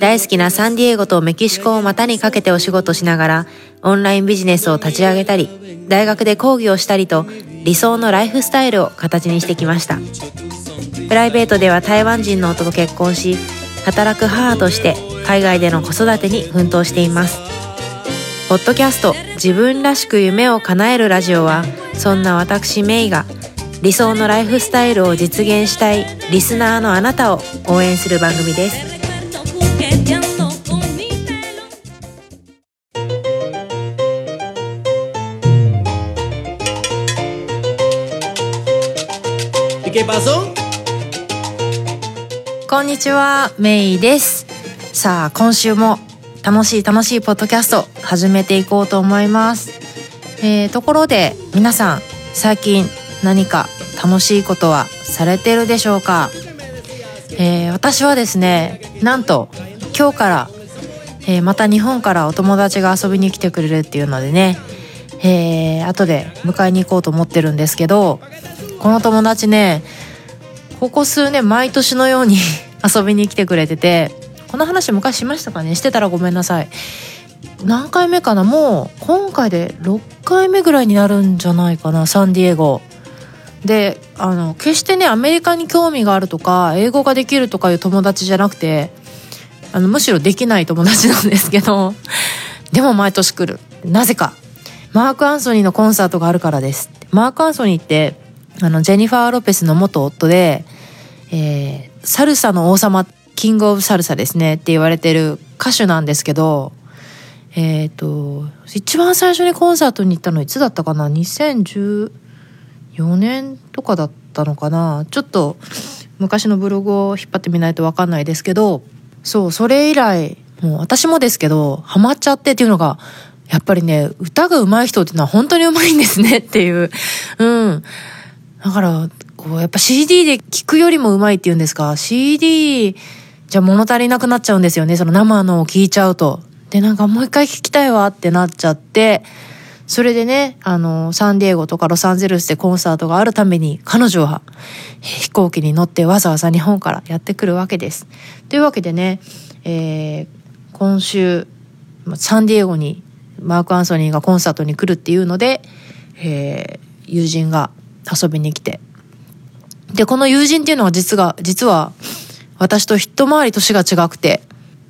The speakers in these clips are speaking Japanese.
大好きなサンディエゴとメキシコを股にかけてお仕事しながらオンラインビジネスを立ち上げたり大学で講義をしたりと理想のライフスタイルを形にしてきました。プライベートでは台湾人の夫と結婚し働く母として海外での子育てに奮闘しています。ポッドキャスト自分らしく夢を叶えるラジオはそんな私メイが理想のライフスタイルを実現したいリスナーのあなたを応援する番組です。こんにちはメイです。さあ今週も楽しい楽しいポッドキャスト始めていこうと思います。えー、ところで皆さん最近何か楽しいことはされてるでしょうか、えー、私はですねなんと今日から、えー、また日本からお友達が遊びに来てくれるっていうのでね、えー、後で迎えに行こうと思ってるんですけどこの友達ねここ数年毎年のように 遊びに来てくれててこの話昔しましたかね？してたらごめんなさい。何回目かな？もう今回で6回目ぐらいになるんじゃないかなサンディエゴ。であの決してねアメリカに興味があるとか英語ができるとかいう友達じゃなくてあのむしろできない友達なんですけど でも毎年来る。なぜか。マーク・アンソニーのコンサートがあるからですマーク・アンソニーってあのジェニファー・ロペスの元夫で、えー、サルサの王様キング・オブ・サルサですねって言われてる歌手なんですけどえっ、ー、と一番最初にコンサートに行ったのいつだったかな？2014年とかだったのかな？ちょっと昔のブログを引っ張ってみないと分かんないですけどそうそれ以来もう私もですけどハマっちゃってっていうのがやっぱりね歌が上手い人っていうのは本当に上手いんですねっていう。うん。だからこうやっぱ CD で聴くよりも上手いっていうんですか？CD じゃ物足りなくなっちゃうんですよねその生のを聴いちゃうとで、なんかもう一回聞きたいわってなっちゃって、それでね、あの、サンディエゴとかロサンゼルスでコンサートがあるために、彼女は飛行機に乗ってわざわざ日本からやってくるわけです。というわけでね、えー、今週、サンディエゴにマーク・アンソニーがコンサートに来るっていうので、えー、友人が遊びに来て。で、この友人っていうのは実が、実は私と一回り年が違くて、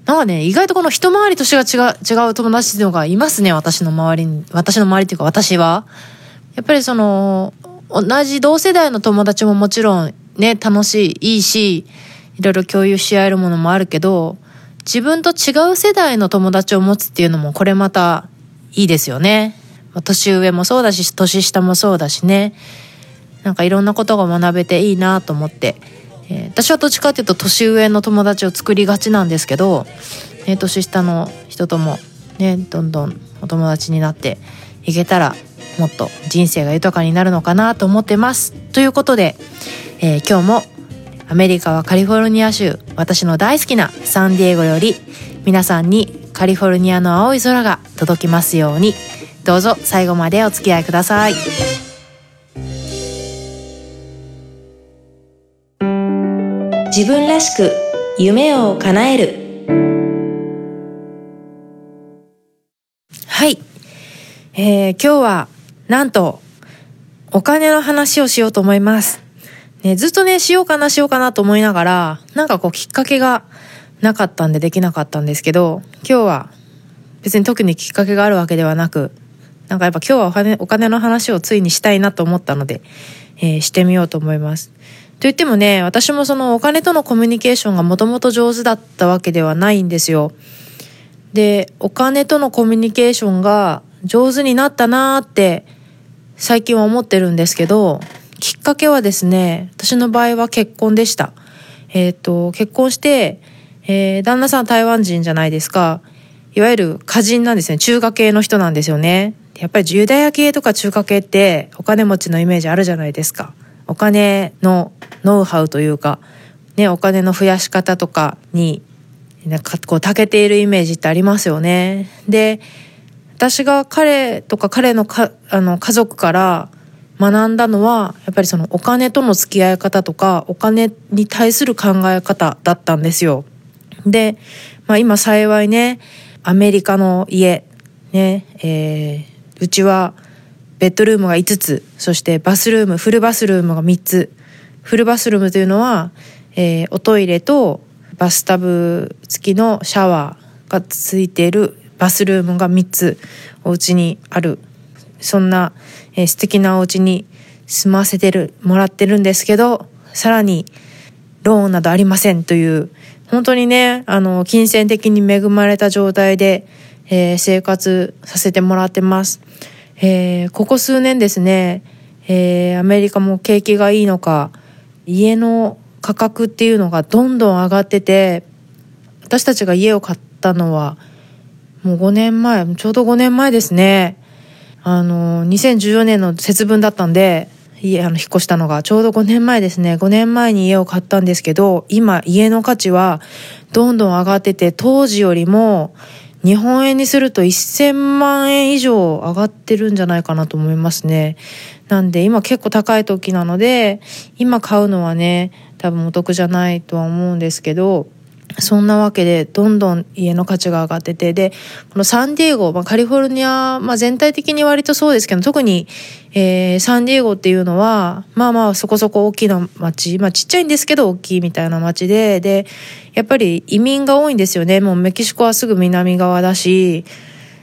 なんかね、意外とこの一回り年が違う、違う友達っていうのがいますね、私の周りに。私の周りっていうか私は。やっぱりその、同じ同世代の友達ももちろんね、楽しい、いいし、いろいろ共有し合えるものもあるけど、自分と違う世代の友達を持つっていうのもこれまたいいですよね。年上もそうだし、年下もそうだしね。なんかいろんなことが学べていいなと思って。えー、私はどっちかっていうと年上の友達を作りがちなんですけど、えー、年下の人ともねどんどんお友達になっていけたらもっと人生が豊かになるのかなと思ってます。ということで、えー、今日もアメリカはカリフォルニア州私の大好きなサンディエゴより皆さんにカリフォルニアの青い空が届きますようにどうぞ最後までお付き合いください。自分らしく夢を叶えるはい、えー、今日はなんとお金の話をしようと思います。ね、ずっとね、しようかなしようかなと思いながら、なんかこうきっかけがなかったんでできなかったんですけど、今日は別に特にきっかけがあるわけではなく、なんかやっぱ今日はお金お金の話をついにしたいなと思ったので、えー、してみようと思います。と言ってもね、私もそのお金とのコミュニケーションがもともと上手だったわけではないんですよ。で、お金とのコミュニケーションが上手になったなーって最近は思ってるんですけど、きっかけはですね、私の場合は結婚でした。えっ、ー、と、結婚して、えー、旦那さん台湾人じゃないですか。いわゆる歌人なんですね。中華系の人なんですよね。やっぱりユダヤ系とか中華系ってお金持ちのイメージあるじゃないですか。お金のノウハウというか、ね、お金の増やし方とかに、なんかこう、長けているイメージってありますよね。で、私が彼とか彼のかあの家族から学んだのは、やっぱりそのお金との付き合い方とか、お金に対する考え方だったんですよ。で、まあ今幸いね、アメリカの家、ね、えー、うちはベッドルームが5つ、そしてバスルーム、フルバスルームが3つ。フルバスルームというのは、えー、おトイレとバスタブ付きのシャワーがついているバスルームが3つお家にある。そんな、えー、素敵なお家に住ませてる、もらってるんですけど、さらにローンなどありませんという、本当にね、あの、金銭的に恵まれた状態で、えー、生活させてもらってます。えー、ここ数年ですね、えー、アメリカも景気がいいのか、家の価格っていうのがどんどん上がってて、私たちが家を買ったのは、もう5年前、ちょうど5年前ですね。あの、2014年の節分だったんで、家、あの、引っ越したのが、ちょうど5年前ですね。5年前に家を買ったんですけど、今、家の価値は、どんどん上がってて、当時よりも、日本円にすると1000万円以上上がってるんじゃないかなと思いますね。なんで今結構高い時なので、今買うのはね、多分お得じゃないとは思うんですけど、そんなわけで、どんどん家の価値が上がってて、で、このサンディエゴ、まあ、カリフォルニア、まあ、全体的に割とそうですけど、特に、えー、サンディエゴっていうのは、まあまあそこそこ大きな街、まあちっちゃいんですけど大きいみたいな街で、で、やっぱり移民が多いんですよね。もうメキシコはすぐ南側だし、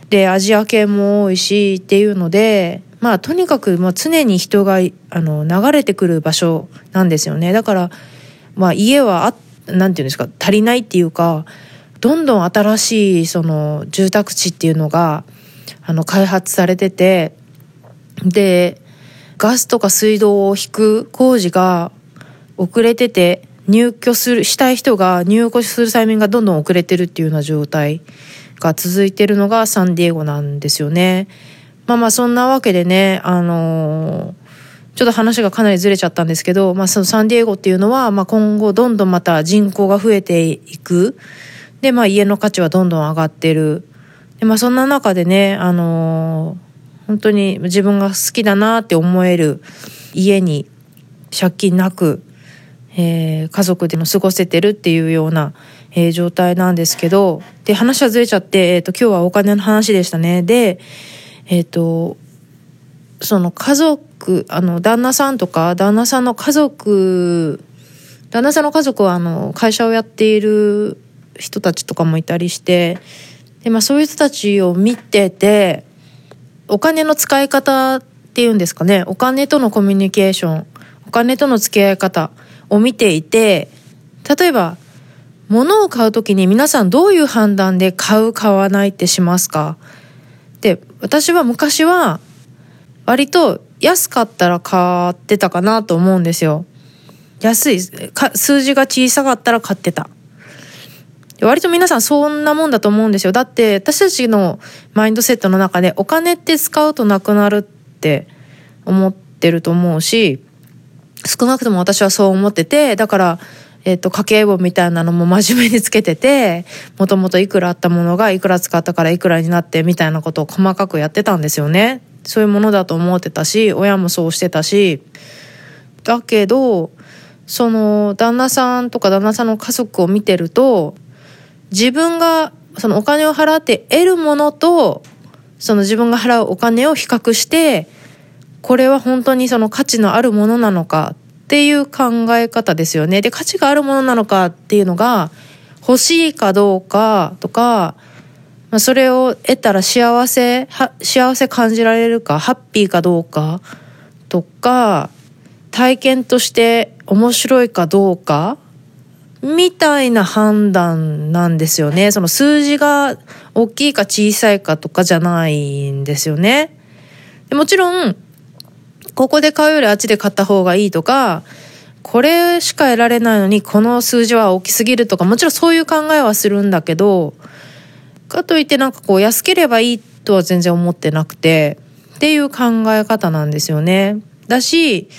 で、アジア系も多いしっていうので、まあとにかくもう常に人が、あの、流れてくる場所なんですよね。だから、まあ家はあなんていうんですか足りないっていうかどんどん新しいその住宅地っていうのがあの開発されててでガスとか水道を引く工事が遅れてて入居するしたい人が入居するタイミングがどんどん遅れてるっていうような状態が続いてるのがサンディエゴなんですよね。まあまあそんなわけでねあのーちょっと話がかなりずれちゃったんですけど、まあ、そのサンディエゴっていうのは、まあ、今後どんどんまた人口が増えていく。で、まあ、家の価値はどんどん上がってる。で、まあ、そんな中でね、あのー、本当に自分が好きだなって思える家に借金なく、えー、家族でも過ごせてるっていうような、えー、状態なんですけど、で、話はずれちゃって、えっ、ー、と、今日はお金の話でしたね。で、えっ、と、その家族、あの、旦那さんとか、旦那さんの家族、旦那さんの家族は、あの、会社をやっている人たちとかもいたりして、で、まあそういう人たちを見てて、お金の使い方っていうんですかね、お金とのコミュニケーション、お金との付き合い方を見ていて、例えば、物を買うときに皆さんどういう判断で買う、買わないってしますか、私は昔は割と安かったら買ってたかなと思うんですよ。安い、数字が小さかったら買ってた。割と皆さんそんなもんだと思うんですよ。だって私たちのマインドセットの中でお金って使うとなくなるって思ってると思うし、少なくとも私はそう思ってて、だから、えっ、と、家計簿みたいなのも真面目につけてて、もともといくらあったものがいくら使ったからいくらになってみたいなことを細かくやってたんですよね。そういうものだと思ってたし親もそうしてたしだけどその旦那さんとか旦那さんの家族を見てると自分がそのお金を払って得るものとその自分が払うお金を比較してこれは本当にその価値のあるものなのかっていう考え方ですよね。で価値があるものなのかっていうのが欲しいかどうかとかまあ、それを得たら幸せ幸せ感じられるかハッピーかどうかとか体験として面白いかどうかみたいな判断なんですよね。その数字が大きいか小さいかとかじゃないんですよね。もちろん、ここで買うよりあっちで買った方がいいとか、これしか得られないのにこの数字は大きすぎるとか、もちろんそういう考えはするんだけど、かといってなんかこう安ければいいとは全然思ってなくてっていう考え方なんですよね。だし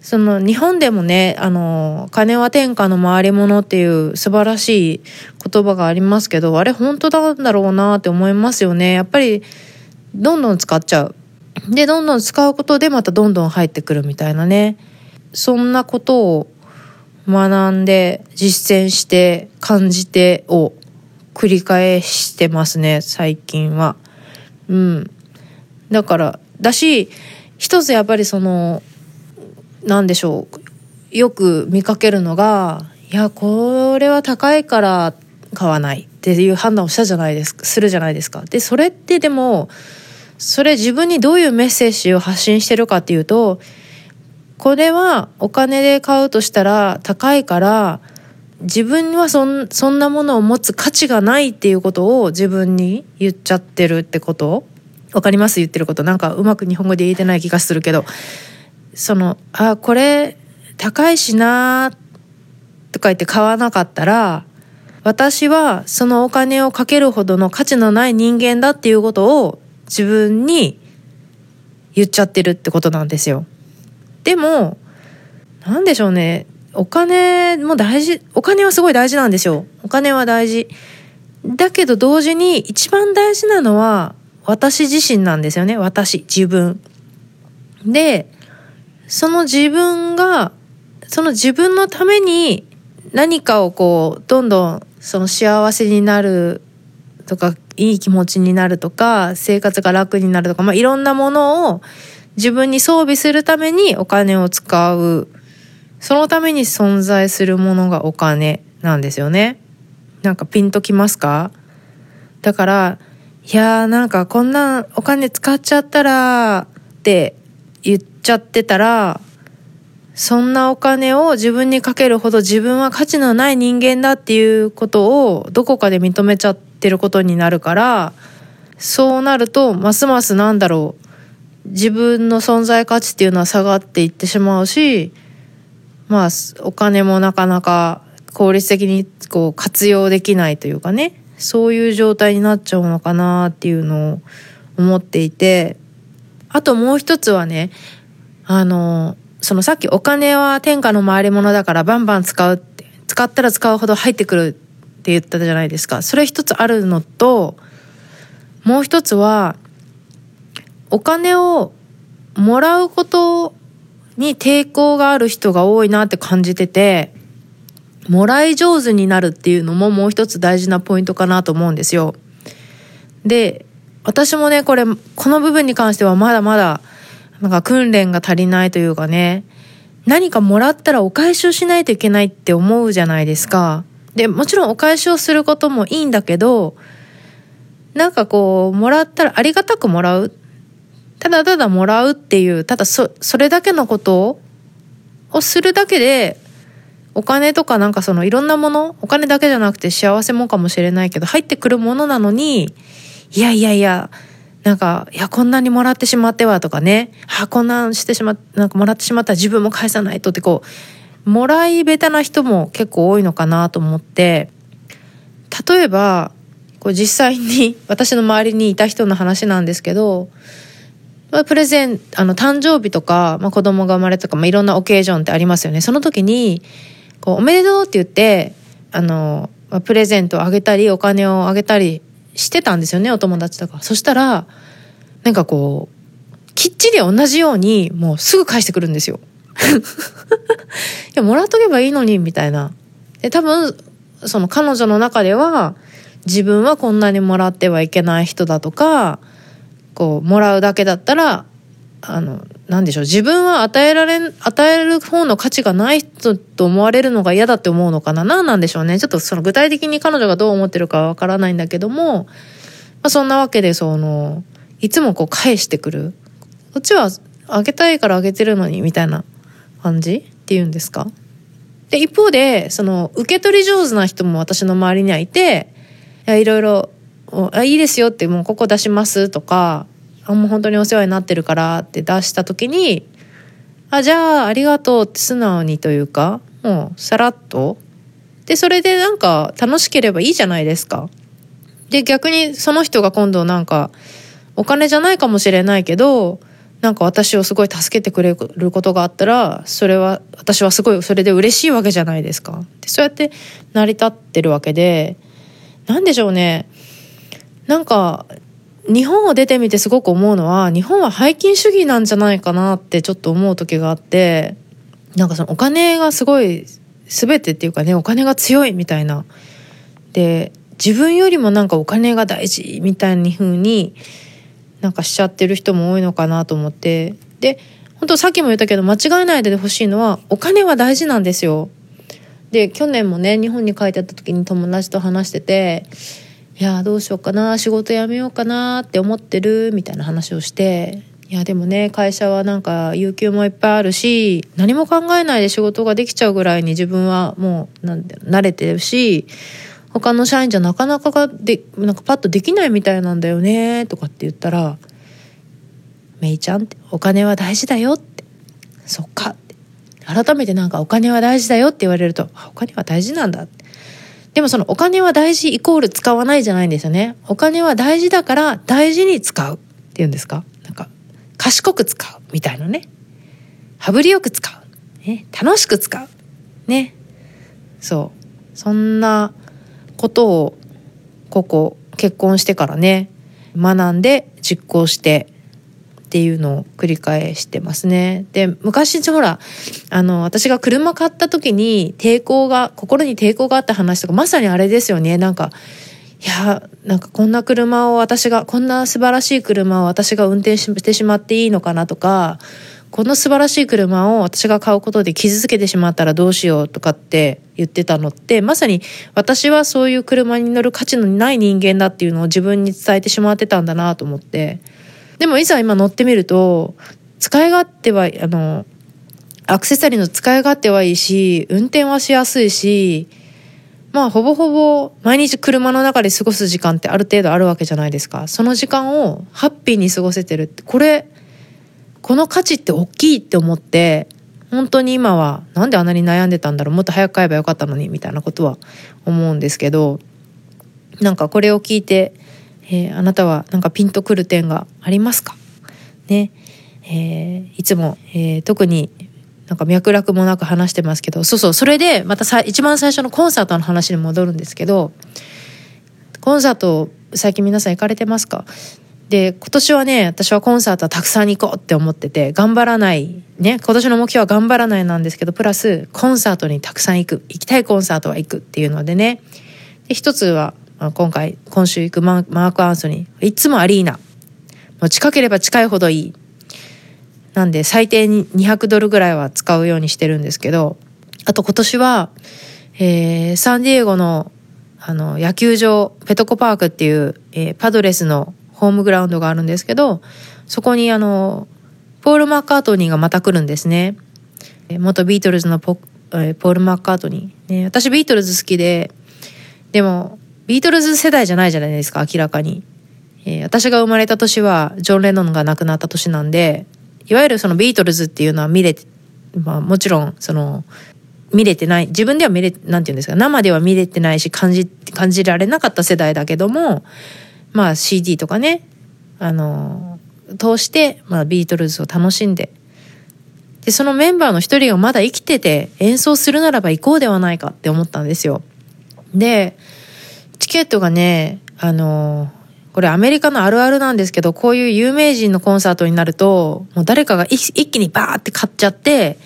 その日本でもねあの金は天下の回り物っていう素晴らしい言葉がありますけどあれ本当なんだろうなって思いますよねやっぱりどんどん使っちゃうでどんどん使うことでまたどんどん入ってくるみたいなねそんなことを学んで実践して感じてを繰り返してますね最近は。うん、だからだし一つやっぱりその何でしょうよく見かけるのがいやこれは高いから買わないっていう判断をしたじゃないですかするじゃないですか。でそれってでもそれ自分にどういうメッセージを発信してるかっていうとこれはお金で買うとしたら高いから自分はそんそんなものを持つ価値がないっていうことを自分に言っちゃってるってこと？わかります？言ってること。なんかうまく日本語で言えてない気がするけど。そのあこれ高いしなとか言って買わなかったら私はそのお金をかけるほどの価値のない人間だっていうことを自分に言っちゃってるってことなんですよ。でも何でしょうねお金も大事お金はすごい大事なんですよ。お金は大事。だけど同時に一番大事なのは私自身なんですよね。私、自分。で、その自分が、その自分のために何かをこう、どんどんその幸せになるとか、いい気持ちになるとか、生活が楽になるとか、まあ、いろんなものを自分に装備するためにお金を使う。そのために存在するものがお金なんですよね。なんかピンときますか？だから、いやーなんかこんなお金使っちゃったらって言っちゃってたらそんなお金を自分にかけるほど自分は価値のない人間だっていうことをどこかで認めちゃっってることになるからそうなるとますますなんだろう自分の存在価値っていうのは下がっていってしまうしまあお金もなかなか効率的にこう活用できないというかねそういう状態になっちゃうのかなっていうのを思っていてあともう一つはねあのそのさっきお金は天下の回り物だからバンバン使うって使ったら使うほど入ってくるって言ったじゃないですかそれ一つあるのともう一つはお金をもらうことに抵抗がある人が多いなって感じててもらい上手になるっていうのももう一つ大事なポイントかなと思うんですよ。で私もねこれこの部分に関してはまだまだなんか訓練が足りないというかね何かもらったらお返しをしないといけないって思うじゃないですか。でもちろんお返しをすることもいいんだけどなんかこうもらったらありがたくもらう。ただただもらうっていうただそそれだけのことをするだけでお金とかなんかそのいろんなものお金だけじゃなくて幸せもかもしれないけど入ってくるものなのにいやいやいやなんか、いや、こんなにもらってしまってはとかね、あ、こんなんしてしまっ、なんかもらってしまったら自分も返さないとってこう、もらい下手な人も結構多いのかなと思って、例えば、こう実際に 私の周りにいた人の話なんですけど、プレゼン、あの、誕生日とか、まあ、子供が生まれとか、まあ、いろんなオケージョンってありますよね。その時に、こうおめでとうって言ってあの、まあ、プレゼントをあげたりお金をあげたりしてたんですよねお友達とかそしたらなんかこうきっちり同じようにもうすぐ返してくるんですよ いやもらっとけばいいのにみたいな。で多分その彼女の中では自分はこんなにもらってはいけない人だとかこうもらうだけだったらあの何でしょう自分は与えられ与える方の価値がない人と思われるのが嫌だって思うのかな？何なんでしょうね。ちょっとその具体的に彼女がどう思ってるかはわからないんだけども、まあ、そんなわけでそのいつもこう返してくる。こっちはあげたいからあげてるのにみたいな。感じっていうんですか？で一方でその受け取り上手な人も私の周りにはいていやいろいろあいいですよってもうここ出しますとかあもう本当にお世話になってるからって出した時にあじゃあありがとうって素直にというかもうさらっと。でそれでなんか楽しければいいじゃないですか。で、逆にその人が今度なんか、お金じゃないかもしれないけど、なんか私をすごい助けてくれることがあったら、それは、私はすごいそれで嬉しいわけじゃないですか。でそうやって成り立ってるわけで、なんでしょうね。なんか、日本を出てみてすごく思うのは、日本は背金主義なんじゃないかなってちょっと思う時があって、なんかそのお金がすごい全てっていうかね、お金が強いみたいな。で、自分よりもなんかお金が大事みたいに風になんかしちゃってる人も多いのかなと思ってで本当さっきも言ったけど間違えないでほしいのはお金は大事なんですよ。で去年もね日本に帰ってた時に友達と話してて「いやどうしようかな仕事辞めようかなって思ってる」みたいな話をして「いやでもね会社はなんか有給もいっぱいあるし何も考えないで仕事ができちゃうぐらいに自分はもうなん慣れてるし他の社員じゃなかなかがでなんかパッとできないみたいなんだよねとかって言ったら「めいちゃんってお金は大事だよ」って「そっか」って改めてなんか「お金は大事だよ」って言われると「お金は大事なんだ」って。でもそのお金は大事イコール使わないじゃないんですよね。お金は大事だから大事に使うっていうんですか？なんか賢く使うみたいなね。羽振りよく使う、ね、楽しく使う。ね。そう。そんなことをここ結婚してからね学んで実行してっていうのを繰り返してますね。で昔ほらあの私が車買った時に抵抗が心に抵抗があった話とかまさにあれですよねなんかいやなんかこんな車を私がこんな素晴らしい車を私が運転してしまっていいのかなとかこの素晴らしい車を私が買うことで傷つけてしまったらどうしようとかって言ってたのってまさに私はそういう車に乗る価値のない人間だっていうのを自分に伝えてしまってたんだなと思って。でもいざ今乗ってみると使い勝手はあのアクセサリーの使い勝手はいいし運転はしやすいしまあほぼほぼ毎日車の中で過ごす時間ってある程度あるわけじゃないですか。その時間をハッピーに過ごせてるってこれこの価値って大きいって思って本当に今はなんであんなに悩んでたんだろうもっと早く買えばよかったのにみたいなことは思うんですけどなんかこれを聞いて、えー、あなたはなんかピンとくる点がありますか？ね、えー、いつも、えー、特になんか脈絡もなく話してますけどそうそうそれでまたさ一番最初のコンサートの話に戻るんですけどコンサート最近皆さん行かれてますか？で、今年はね、私はコンサートはたくさん行こうって思ってて、頑張らない、ね、今年の目標は頑張らないなんですけど、プラス、コンサートにたくさん行く、行きたいコンサートは行くっていうのでね、で一つは、今回、今週行くマーク・アンソニー、いつもアリーナ。もう近ければ近いほどいい。なんで、最低に200ドルぐらいは使うようにしてるんですけど、あと今年は、えー、サンディエゴの、あの、野球場、ペトコパークっていう、えー、パドレスのホームグラウンドがあるんですけど、そこにあの、ポール・マッカートニーがまた来るんですね。元ビートルズのポポール・マッカートニー。ね、私ビートルズ好きで、でも、ビートルズ世代じゃないじゃないですか、明らかに。えー、私が生まれた年は、ジョン・レノンが亡くなった年なんで、いわゆるそのビートルズっていうのは見れて、まあもちろん、その、見れてない、自分では見れ、なんていうんですか、生では見れてないし、感じ、感じられなかった世代だけども、まあ CD とかね、あの、通して、まあビートルズを楽しんで、で、そのメンバーの一人がまだ生きてて演奏するならば行こうではないかって思ったんですよ。で、チケットがね、あの、これアメリカのあるあるなんですけど、こういう有名人のコンサートになると、もう誰かが一気にバーって買っちゃって、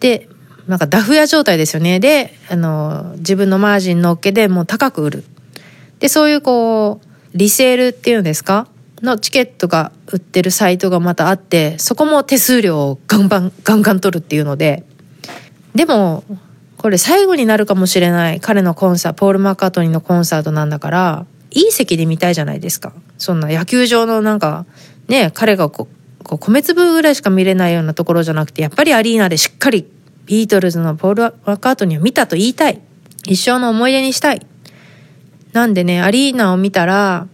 で、なんかダフ屋状態ですよね。で、あの、自分のマージン乗っけでもう高く売る。で、そういうこう、リセールっていうんですか？のチケットが売ってるサイトがまたあってそこも手数料をガンバンガンガン取るっていうので。でもこれ最後になるかもしれない彼のコンサートポール・マッカートニーのコンサートなんだからいい席で見たいじゃないですか。そんな野球場のなんかね彼がこうこう米粒ぐらいしか見れないようなところじゃなくてやっぱりアリーナでしっかりビートルズのポール・マッカートニーを見たと言いたい。一生の思い出にしたい。なんでね、アリーナを見たら、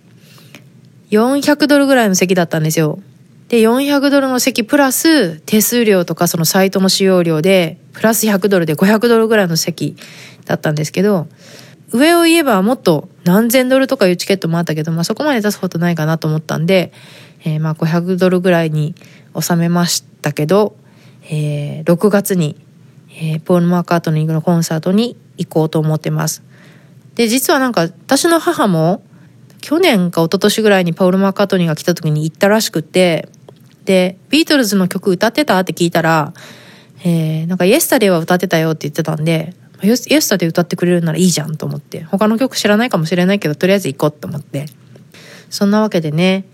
400ドルぐらいの席だったんですよ。で、400ドルの席プラス手数料とかそのサイトの使用料で、プラス100ドルで500ドルぐらいの席だったんですけど、上を言えばもっと何千ドルとかいうチケットもあったけど、まあそこまで出すことないかなと思ったんで、えー、まあ500ドルぐらいに収めましたけど、えー、6月に、えー、ポール・マーカートニングのコンサートに行こうと思ってます。で、実はなんか私の母も去年か一昨年ぐらいにパウル・マーカートニーが来た時に行ったらしくて、で、ビートルズの曲歌ってたって聞いたら、えー、なんかイエスタデーは歌ってたよって言ってたんで、イエスタデー歌ってくれるならいいじゃんと思って、他の曲知らないかもしれないけど、とりあえず行こうと思って。そんなわけでね、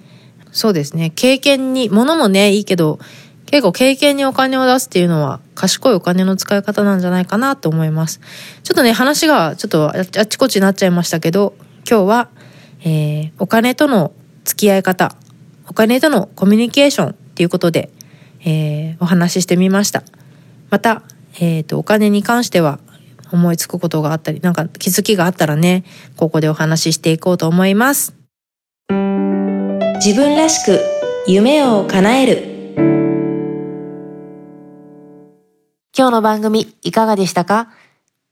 そうですね、経験に、物もね、いいけど、結構経験にお金を出すっていうのは賢いお金の使い方なんじゃないかなと思います。ちょっとね、話がちょっとあっちこっちになっちゃいましたけど、今日は、えー、お金との付き合い方、お金とのコミュニケーションっていうことで、えー、お話ししてみました。また、えっ、ー、と、お金に関しては思いつくことがあったり、なんか気づきがあったらね、ここでお話ししていこうと思います。自分らしく夢を叶える。今日の番組いかがでしたか？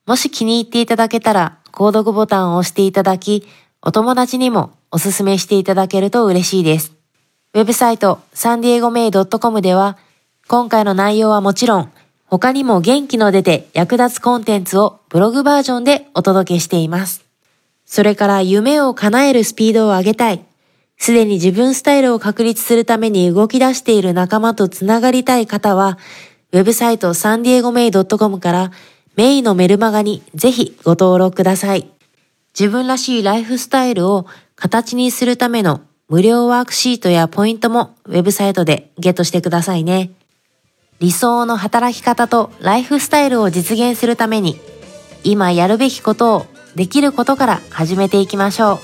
もし気に入っていただけたら、購読ボタンを押していただき、お友達にもおすすめしていただけると嬉しいです。ウェブサイトサンディエゴメイドットコムでは、今回の内容はもちろん、他にも元気の出て役立つコンテンツをブログバージョンでお届けしています。それから夢を叶えるスピードを上げたい。すでに自分スタイルを確立するために動き出している仲間とつながりたい方は、ウェブサイトサンディエゴメイドットコムからメイのメルマガにぜひご登録ください。自分らしいライフスタイルを形にするための無料ワークシートやポイントもウェブサイトでゲットしてくださいね。理想の働き方とライフスタイルを実現するために今やるべきことをできることから始めていきましょう。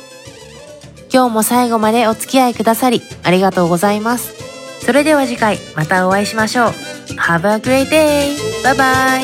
今日も最後までお付き合いくださりありがとうございます。それでは次回またお会いしましょう Have a great day! バイバイ